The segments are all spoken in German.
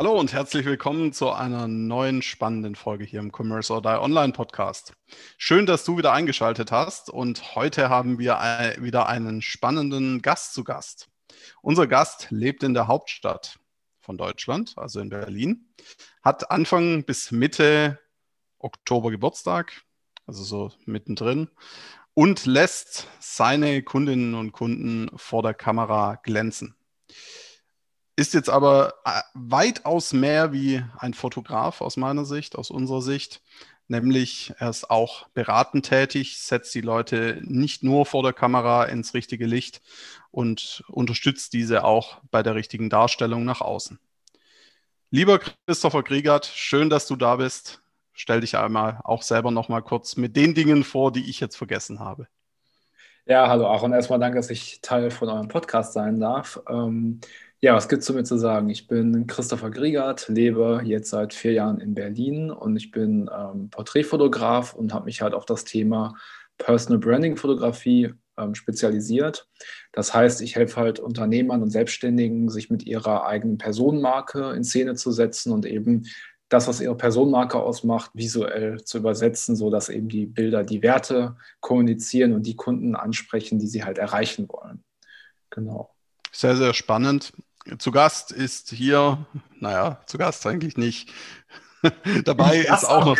Hallo und herzlich willkommen zu einer neuen spannenden Folge hier im Commerce or Die Online Podcast. Schön, dass du wieder eingeschaltet hast und heute haben wir wieder einen spannenden Gast zu Gast. Unser Gast lebt in der Hauptstadt von Deutschland, also in Berlin, hat Anfang bis Mitte Oktober Geburtstag, also so mittendrin, und lässt seine Kundinnen und Kunden vor der Kamera glänzen ist jetzt aber äh, weitaus mehr wie ein Fotograf aus meiner Sicht, aus unserer Sicht. Nämlich er ist auch beratend tätig, setzt die Leute nicht nur vor der Kamera ins richtige Licht und unterstützt diese auch bei der richtigen Darstellung nach außen. Lieber Christopher Kriegert, schön, dass du da bist. Stell dich einmal auch selber noch mal kurz mit den Dingen vor, die ich jetzt vergessen habe. Ja, hallo Aaron. Erstmal danke, dass ich Teil von eurem Podcast sein darf. Ähm, ja, was gibt es zu mir zu sagen? Ich bin Christopher Griegert, lebe jetzt seit vier Jahren in Berlin und ich bin ähm, Porträtfotograf und habe mich halt auf das Thema Personal Branding Fotografie ähm, spezialisiert. Das heißt, ich helfe halt Unternehmern und Selbstständigen, sich mit ihrer eigenen Personenmarke in Szene zu setzen und eben das, was ihre Personenmarke ausmacht, visuell zu übersetzen, sodass eben die Bilder die Werte kommunizieren und die Kunden ansprechen, die sie halt erreichen wollen. Genau. Sehr, sehr spannend. Zu Gast ist hier, naja, zu Gast eigentlich nicht. Dabei ist auch noch,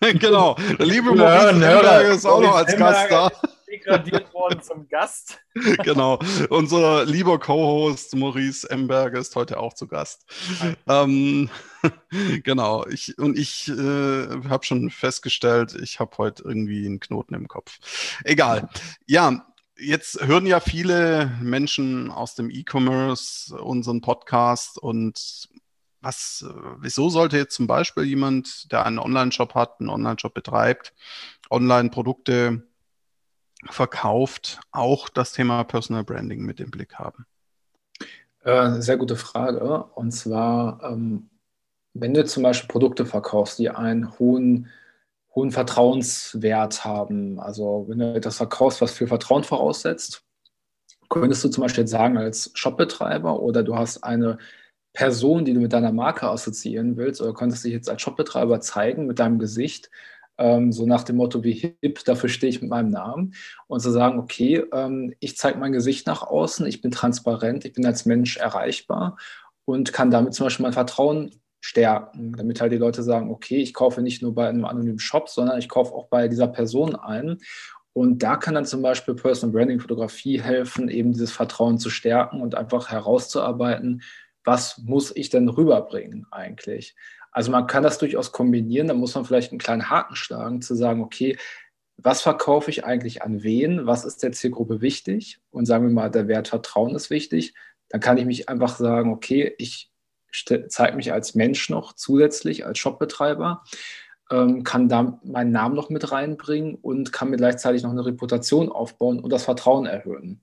genau, der liebe Maurice Hörer, ist auch noch als Gast da. Degradiert worden zum Gast. genau, unser lieber Co-Host Maurice Emberger ist heute auch zu Gast. Ähm, genau, ich, und ich äh, habe schon festgestellt, ich habe heute irgendwie einen Knoten im Kopf. Egal. Ja, jetzt hören ja viele Menschen aus dem E-Commerce unseren Podcast und was, wieso sollte jetzt zum Beispiel jemand, der einen Online-Shop hat, einen Online-Shop betreibt, Online-Produkte verkauft, auch das Thema Personal Branding mit im Blick haben? Äh, sehr gute Frage. Und zwar, ähm, wenn du zum Beispiel Produkte verkaufst, die einen hohen hohen Vertrauenswert haben. Also wenn du etwas verkaufst, was für Vertrauen voraussetzt, könntest du zum Beispiel jetzt sagen als Shopbetreiber oder du hast eine Person, die du mit deiner Marke assoziieren willst oder könntest dich jetzt als Shopbetreiber zeigen mit deinem Gesicht, ähm, so nach dem Motto wie hip, dafür stehe ich mit meinem Namen und zu sagen, okay, ähm, ich zeige mein Gesicht nach außen, ich bin transparent, ich bin als Mensch erreichbar und kann damit zum Beispiel mein Vertrauen stärken, damit halt die Leute sagen, okay, ich kaufe nicht nur bei einem anonymen Shop, sondern ich kaufe auch bei dieser Person ein. Und da kann dann zum Beispiel Personal Branding Fotografie helfen, eben dieses Vertrauen zu stärken und einfach herauszuarbeiten, was muss ich denn rüberbringen eigentlich. Also man kann das durchaus kombinieren, da muss man vielleicht einen kleinen Haken schlagen, zu sagen, okay, was verkaufe ich eigentlich an wen, was ist der Zielgruppe wichtig und sagen wir mal, der Wert Vertrauen ist wichtig, dann kann ich mich einfach sagen, okay, ich zeige mich als Mensch noch zusätzlich, als Shopbetreiber, ähm, kann da meinen Namen noch mit reinbringen und kann mir gleichzeitig noch eine Reputation aufbauen und das Vertrauen erhöhen.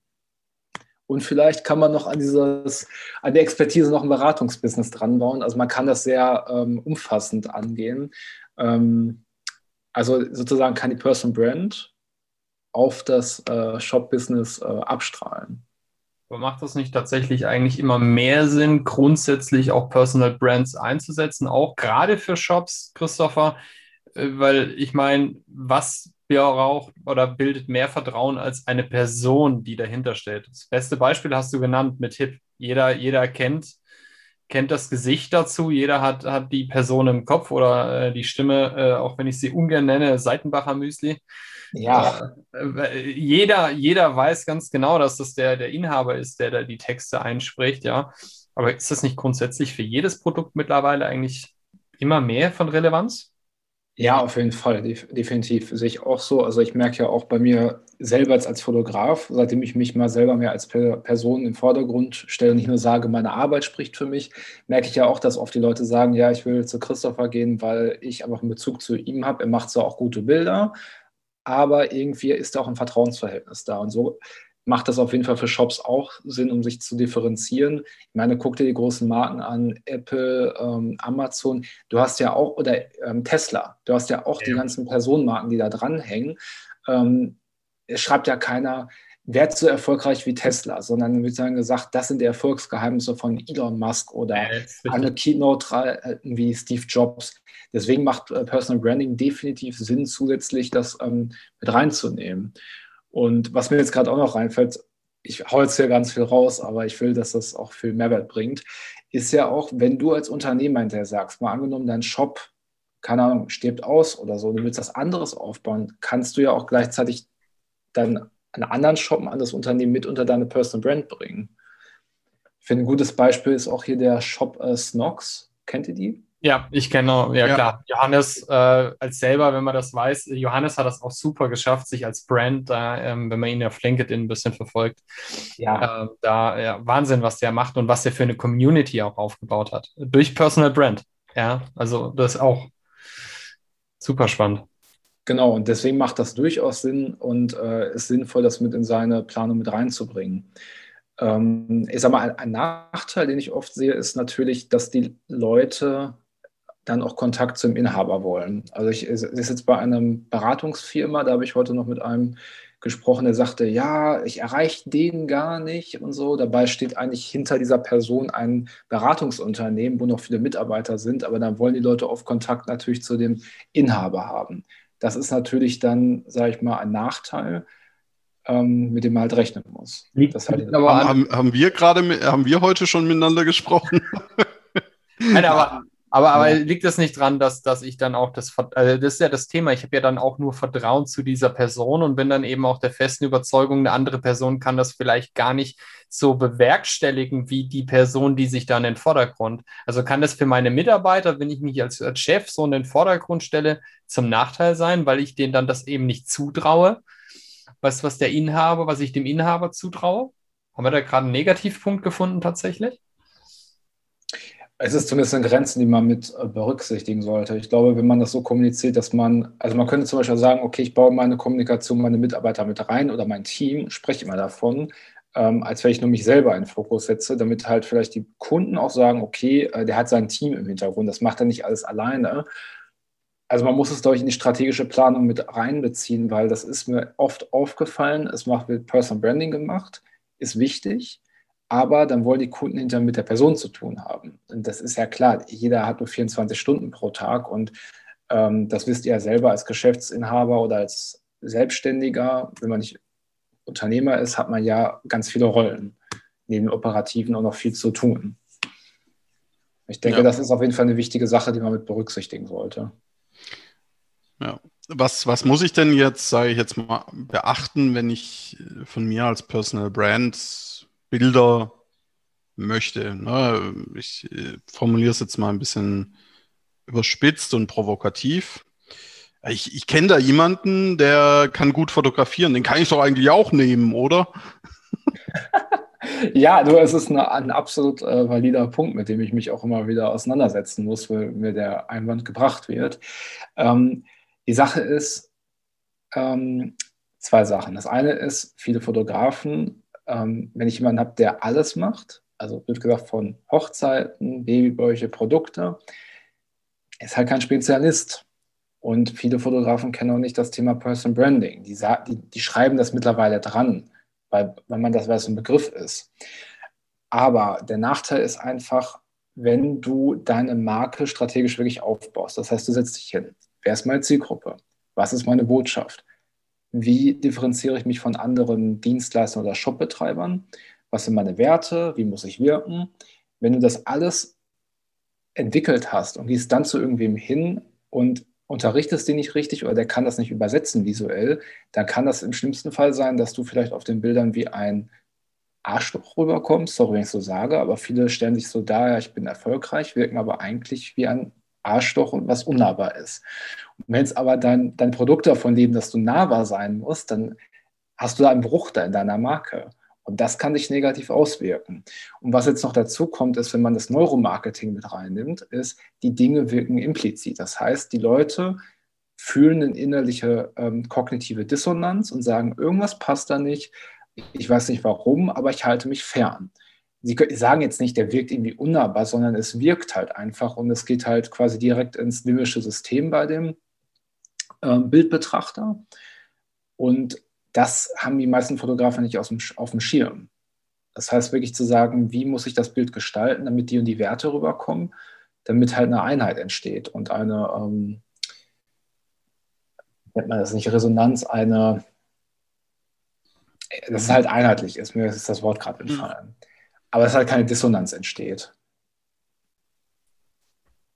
Und vielleicht kann man noch an, dieses, an der Expertise noch ein Beratungsbusiness dran bauen. Also man kann das sehr ähm, umfassend angehen. Ähm, also sozusagen kann die Person Brand auf das äh, Shop-Business äh, abstrahlen. Aber macht das nicht tatsächlich eigentlich immer mehr Sinn, grundsätzlich auch Personal Brands einzusetzen, auch gerade für Shops, Christopher? Äh, weil ich meine, was braucht oder bildet mehr Vertrauen als eine Person, die dahinter steht? Das beste Beispiel hast du genannt mit Hip. Jeder, jeder kennt, kennt das Gesicht dazu, jeder hat, hat die Person im Kopf oder äh, die Stimme, äh, auch wenn ich sie ungern nenne, Seitenbacher Müsli. Ja. Äh, jeder, jeder weiß ganz genau, dass das der, der Inhaber ist, der da die Texte einspricht, ja. Aber ist das nicht grundsätzlich für jedes Produkt mittlerweile eigentlich immer mehr von Relevanz? Ja, auf jeden Fall, definitiv. Sehe ich auch so. Also ich merke ja auch bei mir selber als Fotograf, seitdem ich mich mal selber mehr als Person im Vordergrund stelle, nicht nur sage, meine Arbeit spricht für mich, merke ich ja auch, dass oft die Leute sagen, ja, ich will zu Christopher gehen, weil ich einfach einen Bezug zu ihm habe. Er macht zwar auch gute Bilder, aber irgendwie ist da auch ein Vertrauensverhältnis da. Und so macht das auf jeden Fall für Shops auch Sinn, um sich zu differenzieren. Ich meine, guck dir die großen Marken an, Apple, ähm, Amazon, du hast ja auch, oder ähm, Tesla, du hast ja auch ja. die ganzen Personenmarken, die da dranhängen. Ähm, es schreibt ja keiner, werd so erfolgreich wie Tesla, sondern wird dann gesagt, das sind die Erfolgsgeheimnisse von Elon Musk oder ja, eine Keynote wie Steve Jobs. Deswegen macht äh, Personal Branding definitiv Sinn, zusätzlich das ähm, mit reinzunehmen. Und was mir jetzt gerade auch noch reinfällt, ich hau jetzt hier ganz viel raus, aber ich will, dass das auch viel Mehrwert bringt, ist ja auch, wenn du als Unternehmer hinterher sagst, mal angenommen, dein Shop, keine Ahnung, stirbt aus oder so, du willst was anderes aufbauen, kannst du ja auch gleichzeitig dann einen anderen Shop, ein anderes Unternehmen mit unter deine Personal Brand bringen. Ich finde, ein gutes Beispiel ist auch hier der Shop äh, Snox. Kennt ihr die? Ja, ich kenne, ja, ja, klar. Johannes äh, als selber, wenn man das weiß, Johannes hat das auch super geschafft, sich als Brand, da, ähm, wenn man ihn auf LinkedIn ein bisschen verfolgt, ja. Äh, da ja, Wahnsinn, was der macht und was der für eine Community auch aufgebaut hat. Durch Personal Brand. Ja, also das ist auch super spannend. Genau, und deswegen macht das durchaus Sinn und äh, ist sinnvoll, das mit in seine Planung mit reinzubringen. Ähm, ich sage mal, ein, ein Nachteil, den ich oft sehe, ist natürlich, dass die Leute dann auch Kontakt zum Inhaber wollen. Also ich ist jetzt bei einem Beratungsfirma, da habe ich heute noch mit einem gesprochen, der sagte, ja, ich erreiche den gar nicht und so. Dabei steht eigentlich hinter dieser Person ein Beratungsunternehmen, wo noch viele Mitarbeiter sind, aber dann wollen die Leute oft Kontakt natürlich zu dem Inhaber haben. Das ist natürlich dann, sage ich mal, ein Nachteil, ähm, mit dem man halt rechnen muss. Das halt aber haben, haben wir gerade, haben wir heute schon miteinander gesprochen? Nein, aber aber, aber liegt das nicht dran, dass, dass ich dann auch das, also das ist ja das Thema, ich habe ja dann auch nur Vertrauen zu dieser Person und bin dann eben auch der festen Überzeugung, eine andere Person kann das vielleicht gar nicht so bewerkstelligen wie die Person, die sich dann in den Vordergrund. Also kann das für meine Mitarbeiter, wenn ich mich als, als Chef so in den Vordergrund stelle, zum Nachteil sein, weil ich denen dann das eben nicht zutraue, was, was der Inhaber, was ich dem Inhaber zutraue? Haben wir da gerade einen Negativpunkt gefunden tatsächlich? Es ist zumindest eine Grenze, die man mit äh, berücksichtigen sollte. Ich glaube, wenn man das so kommuniziert, dass man, also man könnte zum Beispiel sagen, okay, ich baue meine Kommunikation, meine Mitarbeiter mit rein oder mein Team, spreche immer davon, ähm, als wenn ich nur mich selber in den Fokus setze, damit halt vielleicht die Kunden auch sagen, okay, äh, der hat sein Team im Hintergrund, das macht er nicht alles alleine. Also man muss es, glaube ich, in die strategische Planung mit reinbeziehen, weil das ist mir oft aufgefallen. Es macht mit Personal Branding gemacht, ist wichtig aber dann wollen die Kunden hinterher mit der Person zu tun haben. Und das ist ja klar, jeder hat nur 24 Stunden pro Tag und ähm, das wisst ihr ja selber als Geschäftsinhaber oder als Selbstständiger, wenn man nicht Unternehmer ist, hat man ja ganz viele Rollen, neben Operativen auch noch viel zu tun. Ich denke, ja. das ist auf jeden Fall eine wichtige Sache, die man mit berücksichtigen sollte. Ja. Was, was muss ich denn jetzt, sage ich jetzt mal, beachten, wenn ich von mir als Personal Brand Bilder möchte. Ne? Ich äh, formuliere es jetzt mal ein bisschen überspitzt und provokativ. Ich, ich kenne da jemanden, der kann gut fotografieren. Den kann ich doch eigentlich auch nehmen, oder? ja, du, es ist eine, ein absolut äh, valider Punkt, mit dem ich mich auch immer wieder auseinandersetzen muss, wenn mir der Einwand gebracht wird. Ähm, die Sache ist ähm, zwei Sachen. Das eine ist, viele Fotografen ähm, wenn ich jemanden habe, der alles macht, also wird gesagt von Hochzeiten, Babybäuche, Produkte, ist halt kein Spezialist. Und viele Fotografen kennen auch nicht das Thema Person Branding. Die, die, die schreiben das mittlerweile dran, weil, weil man das, weil es ein Begriff ist. Aber der Nachteil ist einfach, wenn du deine Marke strategisch wirklich aufbaust. Das heißt, du setzt dich hin. Wer ist meine Zielgruppe? Was ist meine Botschaft? Wie differenziere ich mich von anderen Dienstleistern oder Shopbetreibern, was sind meine Werte, wie muss ich wirken. Wenn du das alles entwickelt hast und gehst dann zu irgendwem hin und unterrichtest den nicht richtig oder der kann das nicht übersetzen visuell, dann kann das im schlimmsten Fall sein, dass du vielleicht auf den Bildern wie ein Arschloch rüberkommst, sorry, wenn ich so sage, aber viele stellen sich so dar, ja, ich bin erfolgreich, wirken aber eigentlich wie ein Arschloch und was unnahbar ist. Und wenn es aber dein, dein Produkt davon leben, dass du nahbar sein musst, dann hast du da einen Bruch da in deiner Marke. Und das kann dich negativ auswirken. Und was jetzt noch dazu kommt, ist, wenn man das Neuromarketing mit reinnimmt, ist, die Dinge wirken implizit. Das heißt, die Leute fühlen eine innerliche ähm, kognitive Dissonanz und sagen, irgendwas passt da nicht, ich weiß nicht warum, aber ich halte mich fern. Sie sagen jetzt nicht, der wirkt irgendwie unnahbar, sondern es wirkt halt einfach und es geht halt quasi direkt ins limbische System bei dem äh, Bildbetrachter. Und das haben die meisten Fotografen nicht aus dem, auf dem Schirm. Das heißt wirklich zu sagen, wie muss ich das Bild gestalten, damit die und die Werte rüberkommen, damit halt eine Einheit entsteht und eine, ähm, nennt man das nicht, Resonanz, eine, dass es halt einheitlich ist. Mir ist das Wort gerade entfallen. Aber dass halt keine Dissonanz entsteht.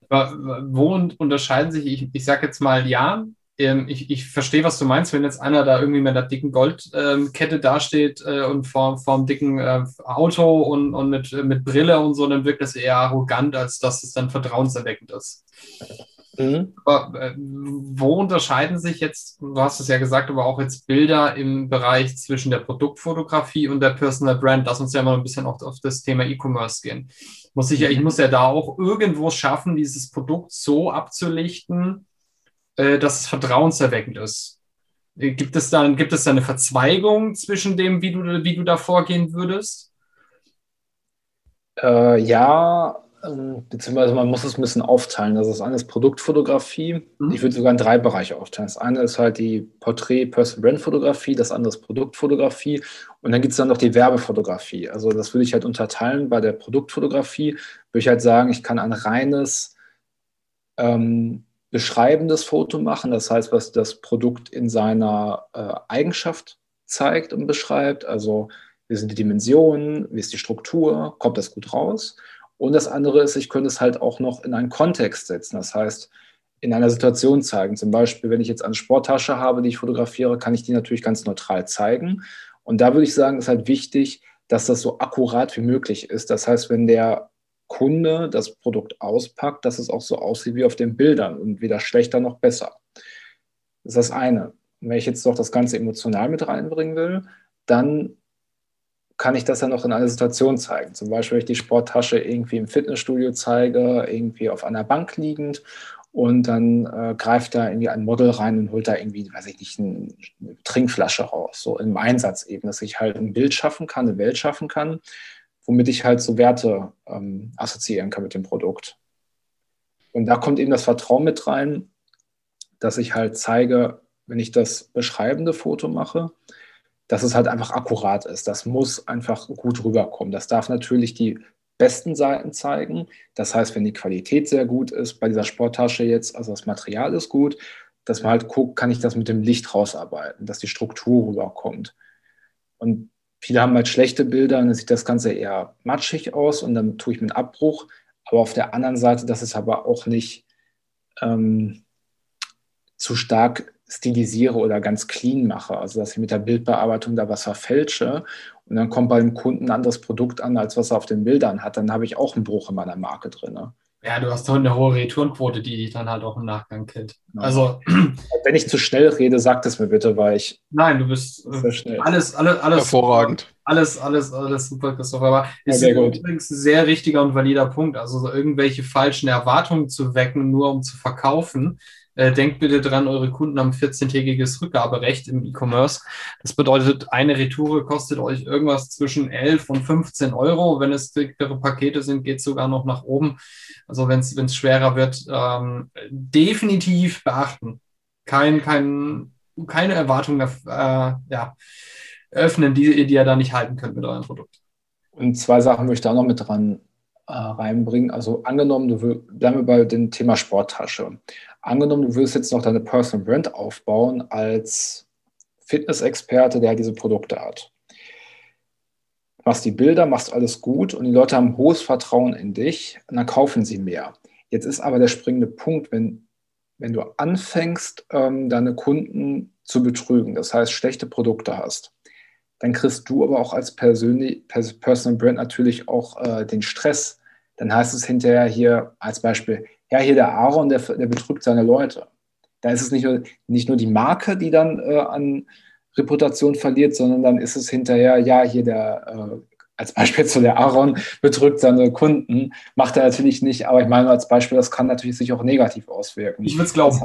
Wo unterscheiden sich, ich, ich sage jetzt mal ja, ähm, ich, ich verstehe, was du meinst, wenn jetzt einer da irgendwie mit einer dicken Goldkette ähm, dasteht äh, und vor, vor einem dicken äh, Auto und, und mit, mit Brille und so, dann wirkt das eher arrogant, als dass es dann vertrauenserweckend ist. Mhm. Aber äh, wo unterscheiden sich jetzt, du hast es ja gesagt, aber auch jetzt Bilder im Bereich zwischen der Produktfotografie und der Personal Brand? Lass uns ja mal ein bisschen auch auf das Thema E-Commerce gehen. Muss ich, ja, ich muss ja da auch irgendwo schaffen, dieses Produkt so abzulichten, äh, dass es vertrauenserweckend ist. Äh, gibt es, dann, gibt es da eine Verzweigung zwischen dem, wie du, wie du da vorgehen würdest? Äh, ja, beziehungsweise man muss es ein bisschen aufteilen. Das ist eines Produktfotografie. Mhm. Ich würde sogar in drei Bereiche aufteilen. Das eine ist halt die Porträt-Person-Brand-Fotografie, das andere ist Produktfotografie und dann gibt es dann noch die Werbefotografie. Also das würde ich halt unterteilen. Bei der Produktfotografie würde ich halt sagen, ich kann ein reines ähm, beschreibendes Foto machen, das heißt, was das Produkt in seiner äh, Eigenschaft zeigt und beschreibt, also wie sind die Dimensionen, wie ist die Struktur, kommt das gut raus. Und das andere ist, ich könnte es halt auch noch in einen Kontext setzen, das heißt, in einer Situation zeigen. Zum Beispiel, wenn ich jetzt eine Sporttasche habe, die ich fotografiere, kann ich die natürlich ganz neutral zeigen. Und da würde ich sagen, ist halt wichtig, dass das so akkurat wie möglich ist. Das heißt, wenn der Kunde das Produkt auspackt, dass es auch so aussieht wie auf den Bildern und weder schlechter noch besser. Das ist das eine. Wenn ich jetzt doch das Ganze emotional mit reinbringen will, dann kann ich das ja noch in einer Situation zeigen. Zum Beispiel, wenn ich die Sporttasche irgendwie im Fitnessstudio zeige, irgendwie auf einer Bank liegend und dann äh, greift da irgendwie ein Model rein und holt da irgendwie, weiß ich nicht, eine Trinkflasche raus, so im Einsatz eben, dass ich halt ein Bild schaffen kann, eine Welt schaffen kann, womit ich halt so Werte ähm, assoziieren kann mit dem Produkt. Und da kommt eben das Vertrauen mit rein, dass ich halt zeige, wenn ich das beschreibende Foto mache, dass es halt einfach akkurat ist. Das muss einfach gut rüberkommen. Das darf natürlich die besten Seiten zeigen. Das heißt, wenn die Qualität sehr gut ist, bei dieser Sporttasche jetzt, also das Material ist gut, dass man halt guckt, kann ich das mit dem Licht rausarbeiten, dass die Struktur rüberkommt. Und Viele haben halt schlechte Bilder und dann sieht das Ganze eher matschig aus und dann tue ich mit Abbruch. Aber auf der anderen Seite, dass es aber auch nicht ähm, zu stark stilisiere oder ganz clean mache. Also dass ich mit der Bildbearbeitung da was verfälsche und dann kommt bei dem Kunden ein anderes Produkt an, als was er auf den Bildern hat, dann habe ich auch einen Bruch in meiner Marke drin. Ne? Ja, du hast doch eine hohe Retourenquote, die dich dann halt auch im Nachgang kennt. Also, wenn ich zu schnell rede, sag es mir bitte, weil ich. Nein, du bist äh, sehr schnell. alles, alles, alles. Hervorragend. Alles, alles, alles super, Christopher. Aber ist ja, übrigens ein sehr richtiger und valider Punkt. Also, so irgendwelche falschen Erwartungen zu wecken, nur um zu verkaufen, äh, denkt bitte dran, eure Kunden haben 14-tägiges Rückgaberecht im E-Commerce. Das bedeutet, eine Retoure kostet euch irgendwas zwischen 11 und 15 Euro. Wenn es dickere Pakete sind, geht es sogar noch nach oben. Also wenn es schwerer wird, ähm, definitiv beachten. Kein, kein, keine Erwartungen äh, ja, öffnen, die, die ihr da nicht halten könnt mit eurem Produkt. Und zwei Sachen möchte ich da noch mit dran äh, reinbringen. Also angenommen, du will, bleiben wir bei dem Thema Sporttasche. Angenommen, du willst jetzt noch deine Personal Brand aufbauen als Fitnessexperte, der diese Produkte hat. Machst die Bilder, machst alles gut und die Leute haben hohes Vertrauen in dich und dann kaufen sie mehr. Jetzt ist aber der springende Punkt, wenn, wenn du anfängst, ähm, deine Kunden zu betrügen, das heißt schlechte Produkte hast, dann kriegst du aber auch als Persönlich, Personal Brand natürlich auch äh, den Stress. Dann heißt es hinterher hier als Beispiel, ja, hier der Aaron, der, der betrügt seine Leute. Da ist es nicht nur, nicht nur die Marke, die dann äh, an Reputation verliert, sondern dann ist es hinterher, ja, hier der, äh, als Beispiel zu der Aaron betrügt seine Kunden, macht er natürlich nicht, aber ich meine als Beispiel, das kann natürlich sich auch negativ auswirken. Ich würde es glauben.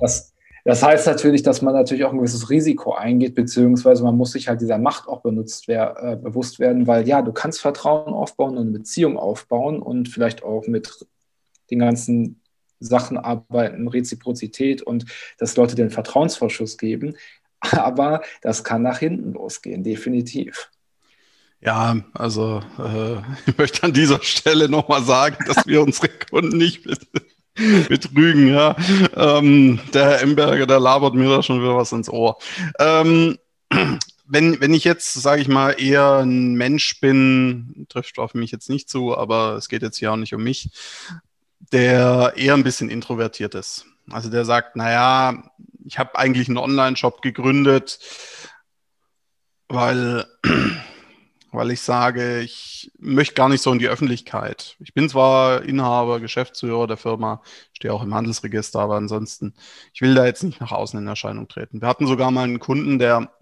Das, das heißt natürlich, dass man natürlich auch ein gewisses Risiko eingeht, beziehungsweise man muss sich halt dieser Macht auch benutzt wer, äh, bewusst werden, weil ja, du kannst Vertrauen aufbauen und eine Beziehung aufbauen und vielleicht auch mit den ganzen Sachen arbeiten, Reziprozität und dass Leute den Vertrauensvorschuss geben. Aber das kann nach hinten losgehen, definitiv. Ja, also äh, ich möchte an dieser Stelle nochmal sagen, dass wir unsere Kunden nicht betrügen. Ja. Ähm, der Herr Emberger, der labert mir da schon wieder was ins Ohr. Ähm, wenn, wenn ich jetzt, sage ich mal, eher ein Mensch bin, trifft auf mich jetzt nicht zu, aber es geht jetzt hier auch nicht um mich, der eher ein bisschen introvertiert ist. Also der sagt, naja, ich habe eigentlich einen Online-Shop gegründet, weil weil ich sage, ich möchte gar nicht so in die Öffentlichkeit. Ich bin zwar Inhaber, Geschäftsführer der Firma, stehe auch im Handelsregister, aber ansonsten, ich will da jetzt nicht nach außen in Erscheinung treten. Wir hatten sogar mal einen Kunden, der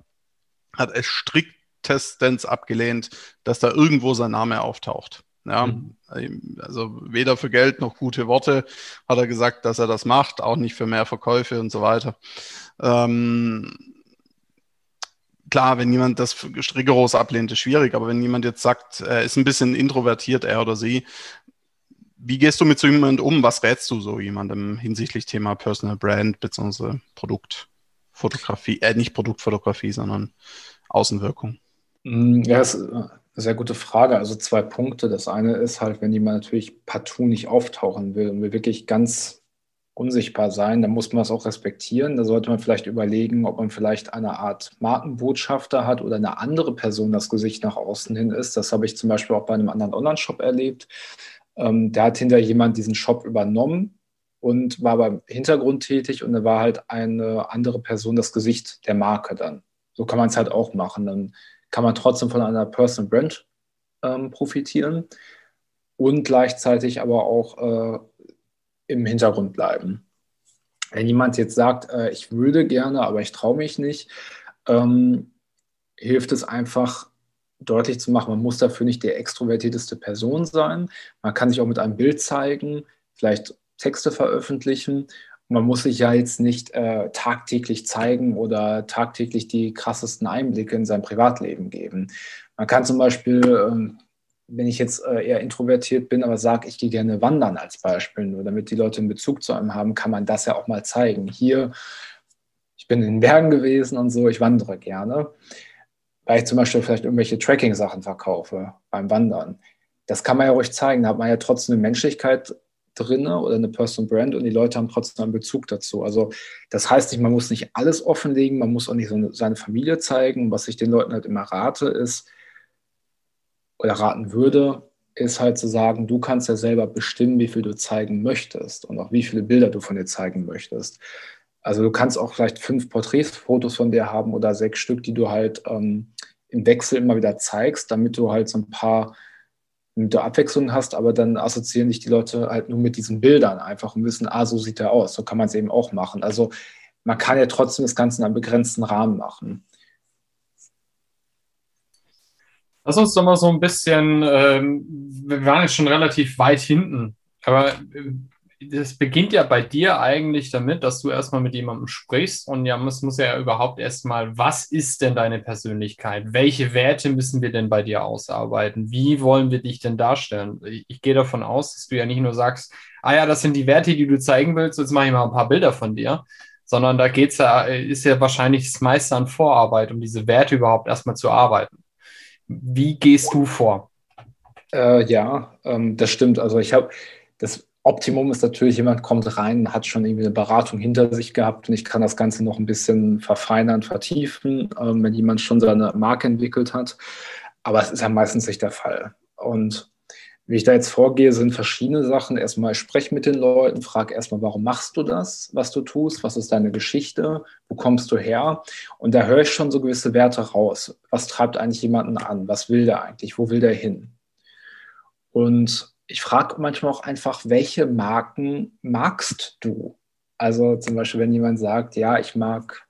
hat es striktestens abgelehnt, dass da irgendwo sein Name auftaucht. Ja, mhm. also weder für Geld noch gute Worte hat er gesagt, dass er das macht, auch nicht für mehr Verkäufe und so weiter. Ähm, klar, wenn jemand das rigoros ablehnt, ist schwierig, aber wenn jemand jetzt sagt, er ist ein bisschen introvertiert, er oder sie, wie gehst du mit so jemandem um? Was rätst du so jemandem hinsichtlich Thema Personal Brand bzw. Produktfotografie, äh, nicht Produktfotografie, sondern Außenwirkung? Mm, ja, ist eine sehr gute Frage. Also zwei Punkte. Das eine ist halt, wenn jemand natürlich partout nicht auftauchen will und will wirklich ganz unsichtbar sein, dann muss man es auch respektieren. Da sollte man vielleicht überlegen, ob man vielleicht eine Art Markenbotschafter hat oder eine andere Person das Gesicht nach außen hin ist. Das habe ich zum Beispiel auch bei einem anderen Online-Shop erlebt. Ähm, da hat hinter jemand diesen Shop übernommen und war beim Hintergrund tätig und da war halt eine andere Person das Gesicht der Marke dann. So kann man es halt auch machen. Dann kann man trotzdem von einer Personal Brand ähm, profitieren und gleichzeitig aber auch äh, im Hintergrund bleiben. Wenn jemand jetzt sagt, äh, ich würde gerne, aber ich traue mich nicht, ähm, hilft es einfach deutlich zu machen, man muss dafür nicht der extrovertierteste Person sein. Man kann sich auch mit einem Bild zeigen, vielleicht Texte veröffentlichen. Man muss sich ja jetzt nicht äh, tagtäglich zeigen oder tagtäglich die krassesten Einblicke in sein Privatleben geben. Man kann zum Beispiel ähm, wenn ich jetzt äh, eher introvertiert bin, aber sage, ich gehe gerne wandern als Beispiel, nur damit die Leute einen Bezug zu einem haben, kann man das ja auch mal zeigen. Hier, ich bin in den Bergen gewesen und so, ich wandere gerne, weil ich zum Beispiel vielleicht irgendwelche Tracking-Sachen verkaufe beim Wandern. Das kann man ja ruhig zeigen, da hat man ja trotzdem eine Menschlichkeit drin oder eine Personal Brand und die Leute haben trotzdem einen Bezug dazu. Also das heißt nicht, man muss nicht alles offenlegen, man muss auch nicht so seine Familie zeigen. Was ich den Leuten halt immer rate, ist, oder raten würde, ist halt zu sagen, du kannst ja selber bestimmen, wie viel du zeigen möchtest und auch wie viele Bilder du von dir zeigen möchtest. Also du kannst auch vielleicht fünf Porträtfotos von dir haben oder sechs Stück, die du halt ähm, im Wechsel immer wieder zeigst, damit du halt so ein paar der Abwechslung hast, aber dann assoziieren dich die Leute halt nur mit diesen Bildern einfach und wissen, ah, so sieht er aus. So kann man es eben auch machen. Also man kann ja trotzdem das Ganze in einem begrenzten Rahmen machen. Lass uns doch mal so ein bisschen, ähm, wir waren jetzt schon relativ weit hinten, aber das beginnt ja bei dir eigentlich damit, dass du erstmal mit jemandem sprichst und ja, es muss ja überhaupt erstmal, was ist denn deine Persönlichkeit? Welche Werte müssen wir denn bei dir ausarbeiten? Wie wollen wir dich denn darstellen? Ich, ich gehe davon aus, dass du ja nicht nur sagst, ah ja, das sind die Werte, die du zeigen willst, jetzt mache ich mal ein paar Bilder von dir, sondern da geht's ja, ist ja wahrscheinlich das meiste an Vorarbeit, um diese Werte überhaupt erstmal zu arbeiten. Wie gehst du vor? Äh, ja, ähm, das stimmt. Also ich habe das Optimum ist natürlich, jemand kommt rein, hat schon irgendwie eine Beratung hinter sich gehabt und ich kann das Ganze noch ein bisschen verfeinern, vertiefen, ähm, wenn jemand schon seine Marke entwickelt hat. Aber es ist ja meistens nicht der Fall. Und wie ich da jetzt vorgehe, sind verschiedene Sachen. Erstmal sprech mit den Leuten, frag erstmal, warum machst du das, was du tust? Was ist deine Geschichte? Wo kommst du her? Und da höre ich schon so gewisse Werte raus. Was treibt eigentlich jemanden an? Was will der eigentlich? Wo will der hin? Und ich frage manchmal auch einfach, welche Marken magst du? Also zum Beispiel, wenn jemand sagt, ja, ich mag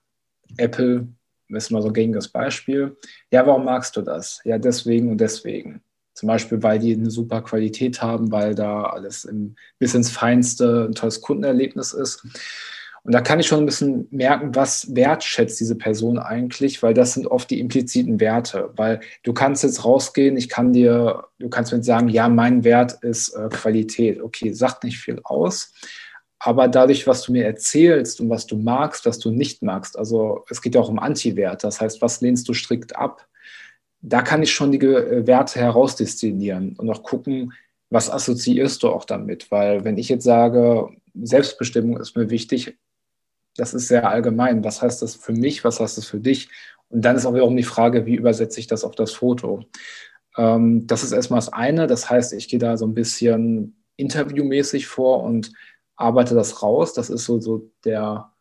Apple, ist mal so gegen das Beispiel. Ja, warum magst du das? Ja, deswegen und deswegen. Zum Beispiel, weil die eine super Qualität haben, weil da alles im, bis ins Feinste ein tolles Kundenerlebnis ist. Und da kann ich schon ein bisschen merken, was wertschätzt diese Person eigentlich, weil das sind oft die impliziten Werte. Weil du kannst jetzt rausgehen, ich kann dir, du kannst mir sagen, ja, mein Wert ist äh, Qualität. Okay, sagt nicht viel aus. Aber dadurch, was du mir erzählst und was du magst, was du nicht magst, also es geht ja auch um Anti-Wert, das heißt, was lehnst du strikt ab? Da kann ich schon die äh, Werte herausdestillieren und auch gucken, was assoziierst du auch damit? Weil wenn ich jetzt sage, Selbstbestimmung ist mir wichtig, das ist sehr allgemein. Was heißt das für mich? Was heißt das für dich? Und dann ist auch wiederum die Frage, wie übersetze ich das auf das Foto? Ähm, das ist erstmal das eine. Das heißt, ich gehe da so ein bisschen interviewmäßig vor und arbeite das raus. Das ist so, so der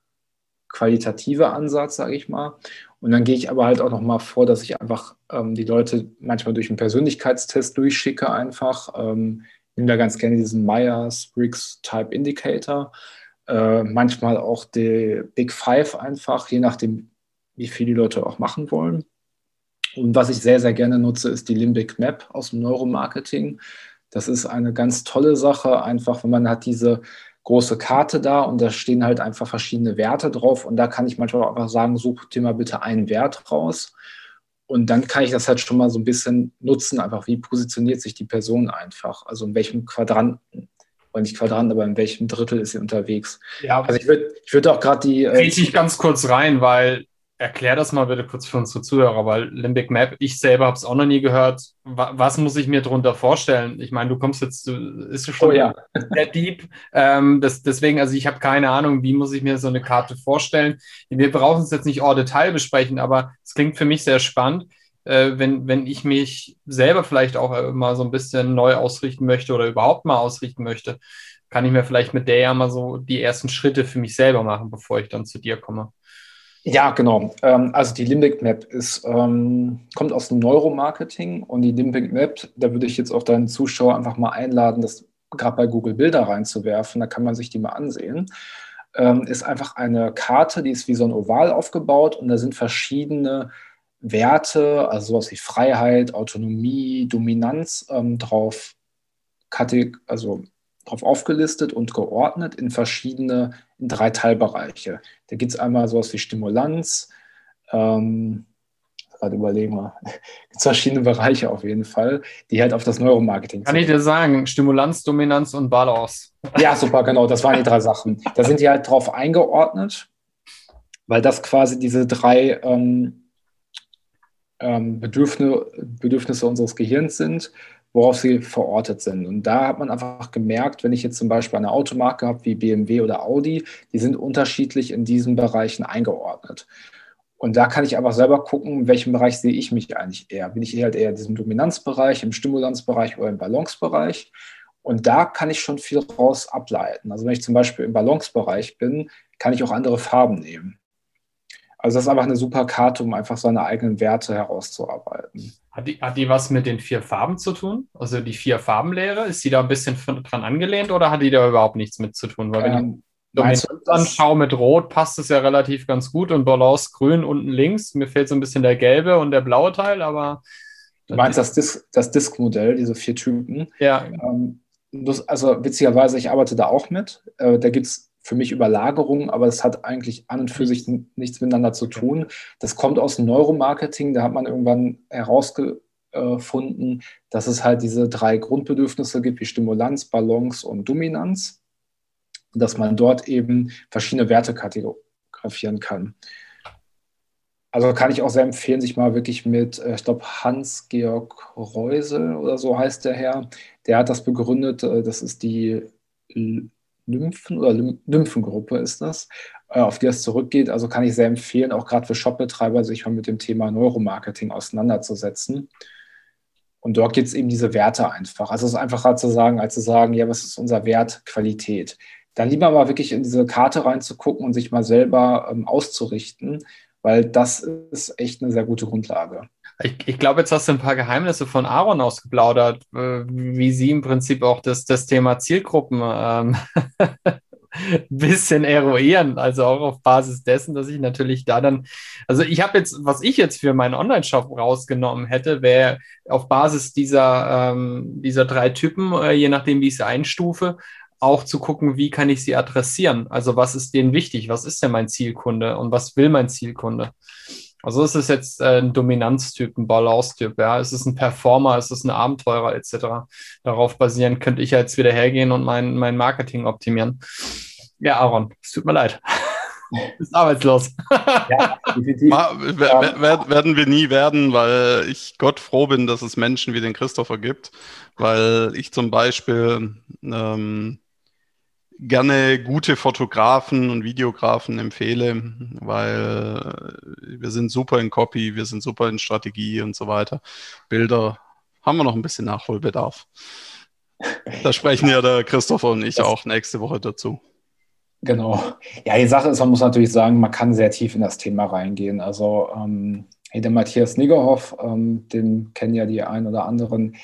qualitative Ansatz, sage ich mal. Und dann gehe ich aber halt auch nochmal vor, dass ich einfach ähm, die Leute manchmal durch einen Persönlichkeitstest durchschicke einfach. Ähm, nehme da ganz gerne diesen Myers-Briggs Type Indicator äh, manchmal auch die Big Five einfach, je nachdem, wie viel die Leute auch machen wollen. Und was ich sehr, sehr gerne nutze, ist die Limbic Map aus dem Neuromarketing. Das ist eine ganz tolle Sache, einfach, wenn man hat diese große Karte da und da stehen halt einfach verschiedene Werte drauf und da kann ich manchmal auch einfach sagen, such dir mal bitte einen Wert raus und dann kann ich das halt schon mal so ein bisschen nutzen, einfach wie positioniert sich die Person einfach, also in welchem Quadranten oder nicht Quadranten, aber in welchem Drittel ist sie unterwegs. Ja, also ich würde ich würd auch gerade die. Äh, ich ganz kurz rein, weil erklär das mal bitte kurz für unsere Zuhörer, weil Limbic Map, ich selber habe es auch noch nie gehört. Was muss ich mir darunter vorstellen? Ich meine, du kommst jetzt, du, ist schon oh, ja. sehr deep. Ähm, das, deswegen, also ich habe keine Ahnung, wie muss ich mir so eine Karte vorstellen. Wir brauchen es jetzt nicht en Detail besprechen, aber es klingt für mich sehr spannend äh, wenn, wenn ich mich selber vielleicht auch äh, mal so ein bisschen neu ausrichten möchte oder überhaupt mal ausrichten möchte, kann ich mir vielleicht mit der ja mal so die ersten Schritte für mich selber machen, bevor ich dann zu dir komme. Ja, genau. Ähm, also die Limbic Map ist, ähm, kommt aus dem Neuromarketing und die Limbic Map, da würde ich jetzt auch deinen Zuschauer einfach mal einladen, das gerade bei Google Bilder reinzuwerfen, da kann man sich die mal ansehen. Ähm, ist einfach eine Karte, die ist wie so ein Oval aufgebaut und da sind verschiedene Werte, also sowas wie Freiheit, Autonomie, Dominanz ähm, drauf, also drauf aufgelistet und geordnet in verschiedene, in drei Teilbereiche. Da gibt es einmal sowas wie Stimulanz, ähm, gerade überlegen wir, gibt verschiedene Bereiche auf jeden Fall, die halt auf das Neuromarketing Kann ich dir sagen, Stimulanz, Dominanz und Balance. Ja, super, genau, das waren die drei Sachen. Da sind die halt drauf eingeordnet, weil das quasi diese drei ähm, ähm, Bedürfnisse, Bedürfnisse unseres Gehirns sind, worauf sie verortet sind. Und da hat man einfach gemerkt, wenn ich jetzt zum Beispiel eine Automarke habe wie BMW oder Audi, die sind unterschiedlich in diesen Bereichen eingeordnet. Und da kann ich aber selber gucken, in welchem Bereich sehe ich mich eigentlich eher. Bin ich halt eher in diesem Dominanzbereich, im Stimulanzbereich oder im Balancebereich? Und da kann ich schon viel raus ableiten. Also wenn ich zum Beispiel im Balancebereich bin, kann ich auch andere Farben nehmen. Also das ist einfach eine super Karte, um einfach seine eigenen Werte herauszuarbeiten. Hat die, hat die was mit den vier Farben zu tun? Also die vier Farbenlehre, ist die da ein bisschen dran angelehnt oder hat die da überhaupt nichts mit zu tun? Weil wenn ähm, ich Dominanz anschaue mit Rot, passt es ja relativ ganz gut und Balance grün unten links. Mir fehlt so ein bisschen der gelbe und der blaue Teil, aber. Du meinst das, Dis das Disk-Modell, diese vier Typen? Ja. Ähm, das, also witzigerweise, ich arbeite da auch mit. Äh, da gibt es für mich Überlagerung, aber es hat eigentlich an und für sich nichts miteinander zu tun. Das kommt aus Neuromarketing, da hat man irgendwann herausgefunden, dass es halt diese drei Grundbedürfnisse gibt, wie Stimulanz, Balance und Dominanz, dass man dort eben verschiedene Werte kategorisieren kann. Also kann ich auch sehr empfehlen, sich mal wirklich mit, äh, ich glaube, Hans-Georg Reusel oder so heißt der Herr, der hat das begründet, äh, das ist die Lymphen oder Lymphengruppe ist das, äh, auf die es zurückgeht. Also kann ich sehr empfehlen, auch gerade für Shopbetreiber, sich mal mit dem Thema Neuromarketing auseinanderzusetzen. Und dort geht es eben diese Werte einfach. Also es ist einfacher zu sagen, als zu sagen, ja, was ist unser Wert? Qualität. Dann lieber mal wirklich in diese Karte reinzugucken und sich mal selber ähm, auszurichten, weil das ist echt eine sehr gute Grundlage. Ich, ich glaube, jetzt hast du ein paar Geheimnisse von Aaron ausgeplaudert, äh, wie sie im Prinzip auch das, das Thema Zielgruppen ähm, bisschen eruieren, also auch auf Basis dessen, dass ich natürlich da dann, also ich habe jetzt, was ich jetzt für meinen Online-Shop rausgenommen hätte, wäre auf Basis dieser, ähm, dieser drei Typen, äh, je nachdem, wie ich es einstufe, auch zu gucken, wie kann ich sie adressieren? Also was ist denen wichtig? Was ist denn mein Zielkunde und was will mein Zielkunde? Also ist es jetzt äh, ein Dominanztyp, ein Balance-Typ, ja, ist es ein Performer, ist es ein Abenteurer etc. Darauf basierend könnte ich jetzt wieder hergehen und mein, mein Marketing optimieren. Ja, Aaron, es tut mir leid. ist arbeitslos. ja, definitiv. werden wir nie werden, weil ich Gott froh bin, dass es Menschen wie den Christopher gibt, weil ich zum Beispiel ähm, gerne gute Fotografen und Videografen empfehle, weil wir sind super in Copy, wir sind super in Strategie und so weiter. Bilder haben wir noch ein bisschen Nachholbedarf. Da sprechen ja der Christopher und ich das auch nächste Woche dazu. Genau. Ja, die Sache ist, man muss natürlich sagen, man kann sehr tief in das Thema reingehen. Also ähm, der Matthias Niggerhoff, ähm, den kennen ja die ein oder anderen,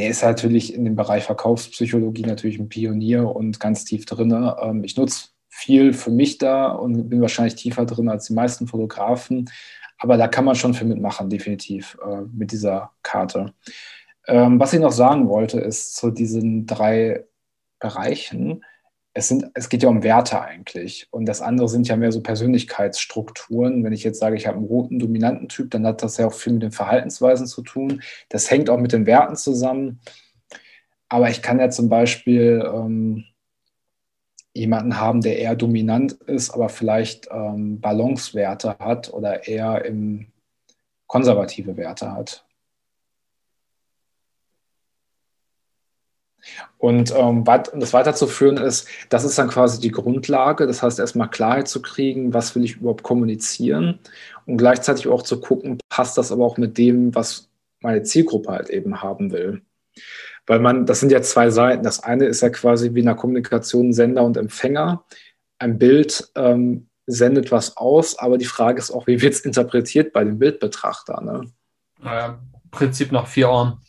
der ist natürlich in dem Bereich Verkaufspsychologie natürlich ein Pionier und ganz tief drin. Ähm, ich nutze viel für mich da und bin wahrscheinlich tiefer drin als die meisten Fotografen. Aber da kann man schon viel mitmachen, definitiv, äh, mit dieser Karte. Ähm, was ich noch sagen wollte, ist zu diesen drei Bereichen es, sind, es geht ja um Werte eigentlich. Und das andere sind ja mehr so Persönlichkeitsstrukturen. Wenn ich jetzt sage, ich habe einen roten, dominanten Typ, dann hat das ja auch viel mit den Verhaltensweisen zu tun. Das hängt auch mit den Werten zusammen. Aber ich kann ja zum Beispiel ähm, jemanden haben, der eher dominant ist, aber vielleicht ähm, Balancewerte hat oder eher im konservative Werte hat. Und ähm, das weiterzuführen ist, das ist dann quasi die Grundlage. Das heißt, erstmal Klarheit zu kriegen, was will ich überhaupt kommunizieren und gleichzeitig auch zu gucken, passt das aber auch mit dem, was meine Zielgruppe halt eben haben will. Weil man, das sind ja zwei Seiten. Das eine ist ja quasi wie in der Kommunikation Sender und Empfänger. Ein Bild ähm, sendet was aus, aber die Frage ist auch, wie wird es interpretiert bei dem Bildbetrachter? Ne? Naja, Prinzip nach vier Ohren.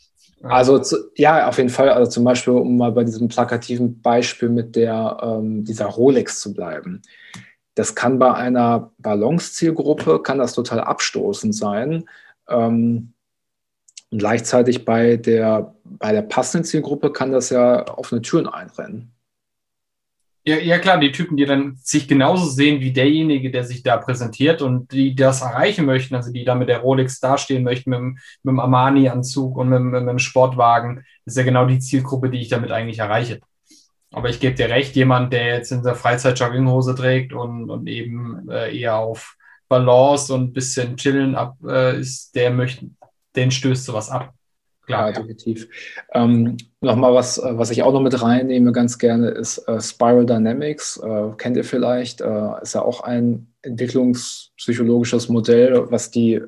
Also zu, ja, auf jeden Fall. Also zum Beispiel, um mal bei diesem plakativen Beispiel mit der ähm, dieser Rolex zu bleiben. Das kann bei einer Balance-Zielgruppe kann das total abstoßend sein. Ähm, und gleichzeitig bei der, bei der passenden Zielgruppe kann das ja offene Türen einrennen. Ja, ja, klar, die Typen, die dann sich genauso sehen wie derjenige, der sich da präsentiert und die das erreichen möchten, also die da mit der Rolex dastehen möchten, mit, dem, mit dem Armani-Anzug und mit, mit, dem Sportwagen, ist ja genau die Zielgruppe, die ich damit eigentlich erreiche. Aber ich gebe dir recht, jemand, der jetzt in der Freizeit Jogginghose trägt und, und eben äh, eher auf Balance und ein bisschen chillen ab äh, ist, der möchte, den stößt sowas ab. Klar, ja, definitiv. Ähm, Nochmal was, äh, was ich auch noch mit reinnehme ganz gerne, ist äh, Spiral Dynamics. Äh, kennt ihr vielleicht? Äh, ist ja auch ein entwicklungspsychologisches Modell, was die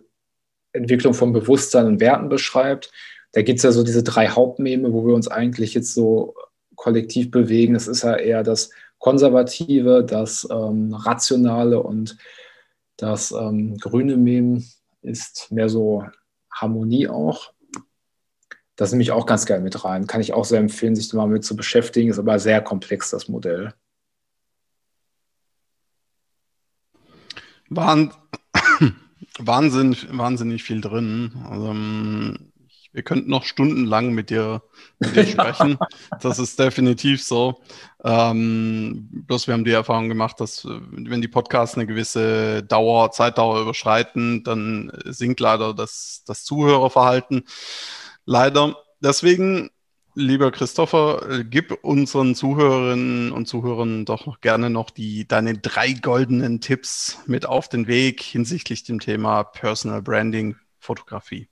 Entwicklung von Bewusstsein und Werten beschreibt. Da gibt es ja so diese drei Hauptmeme, wo wir uns eigentlich jetzt so kollektiv bewegen. Das ist ja eher das Konservative, das ähm, Rationale und das ähm, grüne Mem ist mehr so Harmonie auch. Das nehme ich auch ganz gerne mit rein. Kann ich auch sehr empfehlen, sich mal mit zu beschäftigen. Ist aber sehr komplex, das Modell. Wahnsinn, wahnsinnig viel drin. Also, ähm, wir könnten noch stundenlang mit dir, mit dir sprechen. das ist definitiv so. Ähm, bloß wir haben die Erfahrung gemacht, dass äh, wenn die Podcasts eine gewisse Dauer, Zeitdauer überschreiten, dann sinkt leider das, das Zuhörerverhalten leider. Deswegen, lieber Christopher, äh, gib unseren Zuhörerinnen und Zuhörern doch noch gerne noch die, deine drei goldenen Tipps mit auf den Weg hinsichtlich dem Thema Personal Branding Fotografie.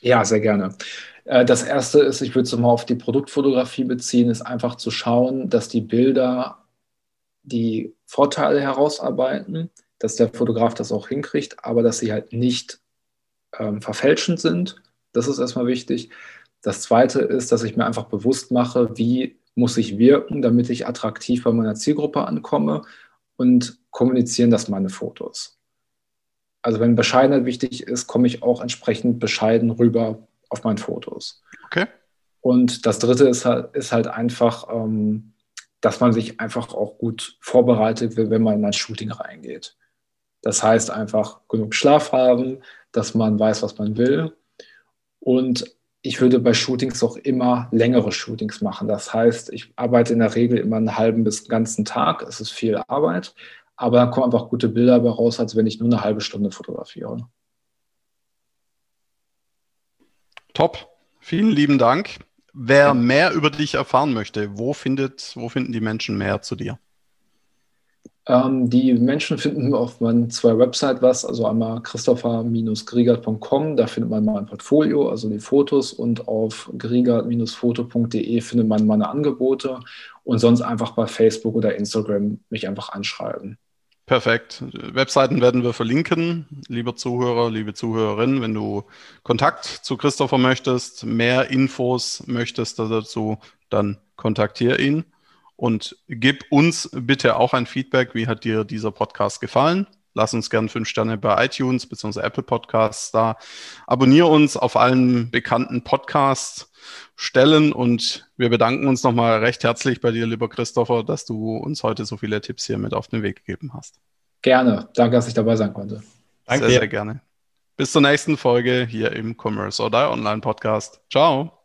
Ja, sehr gerne. Äh, das erste ist, ich würde es mal auf die Produktfotografie beziehen, ist einfach zu schauen, dass die Bilder die Vorteile herausarbeiten, dass der Fotograf das auch hinkriegt, aber dass sie halt nicht ähm, verfälschend sind das ist erstmal wichtig. Das Zweite ist, dass ich mir einfach bewusst mache, wie muss ich wirken, damit ich attraktiv bei meiner Zielgruppe ankomme und kommunizieren das meine Fotos. Also wenn Bescheidenheit wichtig ist, komme ich auch entsprechend bescheiden rüber auf meinen Fotos. Okay. Und das Dritte ist halt, ist halt einfach, ähm, dass man sich einfach auch gut vorbereitet, wenn man in ein Shooting reingeht. Das heißt einfach genug Schlaf haben, dass man weiß, was man will und ich würde bei Shootings auch immer längere Shootings machen. Das heißt, ich arbeite in der Regel immer einen halben bis ganzen Tag. Es ist viel Arbeit, aber dann kommen einfach gute Bilder dabei raus, als wenn ich nur eine halbe Stunde fotografiere. Top. Vielen lieben Dank. Wer mehr über dich erfahren möchte, wo findet, wo finden die Menschen mehr zu dir? Ähm, die Menschen finden auf meinen zwei Websites was, also einmal christopher-griegert.com, da findet man mein Portfolio, also die Fotos und auf griegert-foto.de findet man meine Angebote und sonst einfach bei Facebook oder Instagram mich einfach anschreiben. Perfekt. Webseiten werden wir verlinken. Lieber Zuhörer, liebe Zuhörerin, wenn du Kontakt zu Christopher möchtest, mehr Infos möchtest dazu, dann kontaktiere ihn und gib uns bitte auch ein Feedback. Wie hat dir dieser Podcast gefallen? Lass uns gerne fünf Sterne bei iTunes bzw. Apple Podcasts da. Abonniere uns auf allen bekannten Podcasts stellen und wir bedanken uns nochmal recht herzlich bei dir, lieber Christopher, dass du uns heute so viele Tipps hier mit auf den Weg gegeben hast. Gerne. Danke, dass ich dabei sein konnte. Danke. Sehr, sehr gerne. Bis zur nächsten Folge hier im Commerce or Die Online Podcast. Ciao.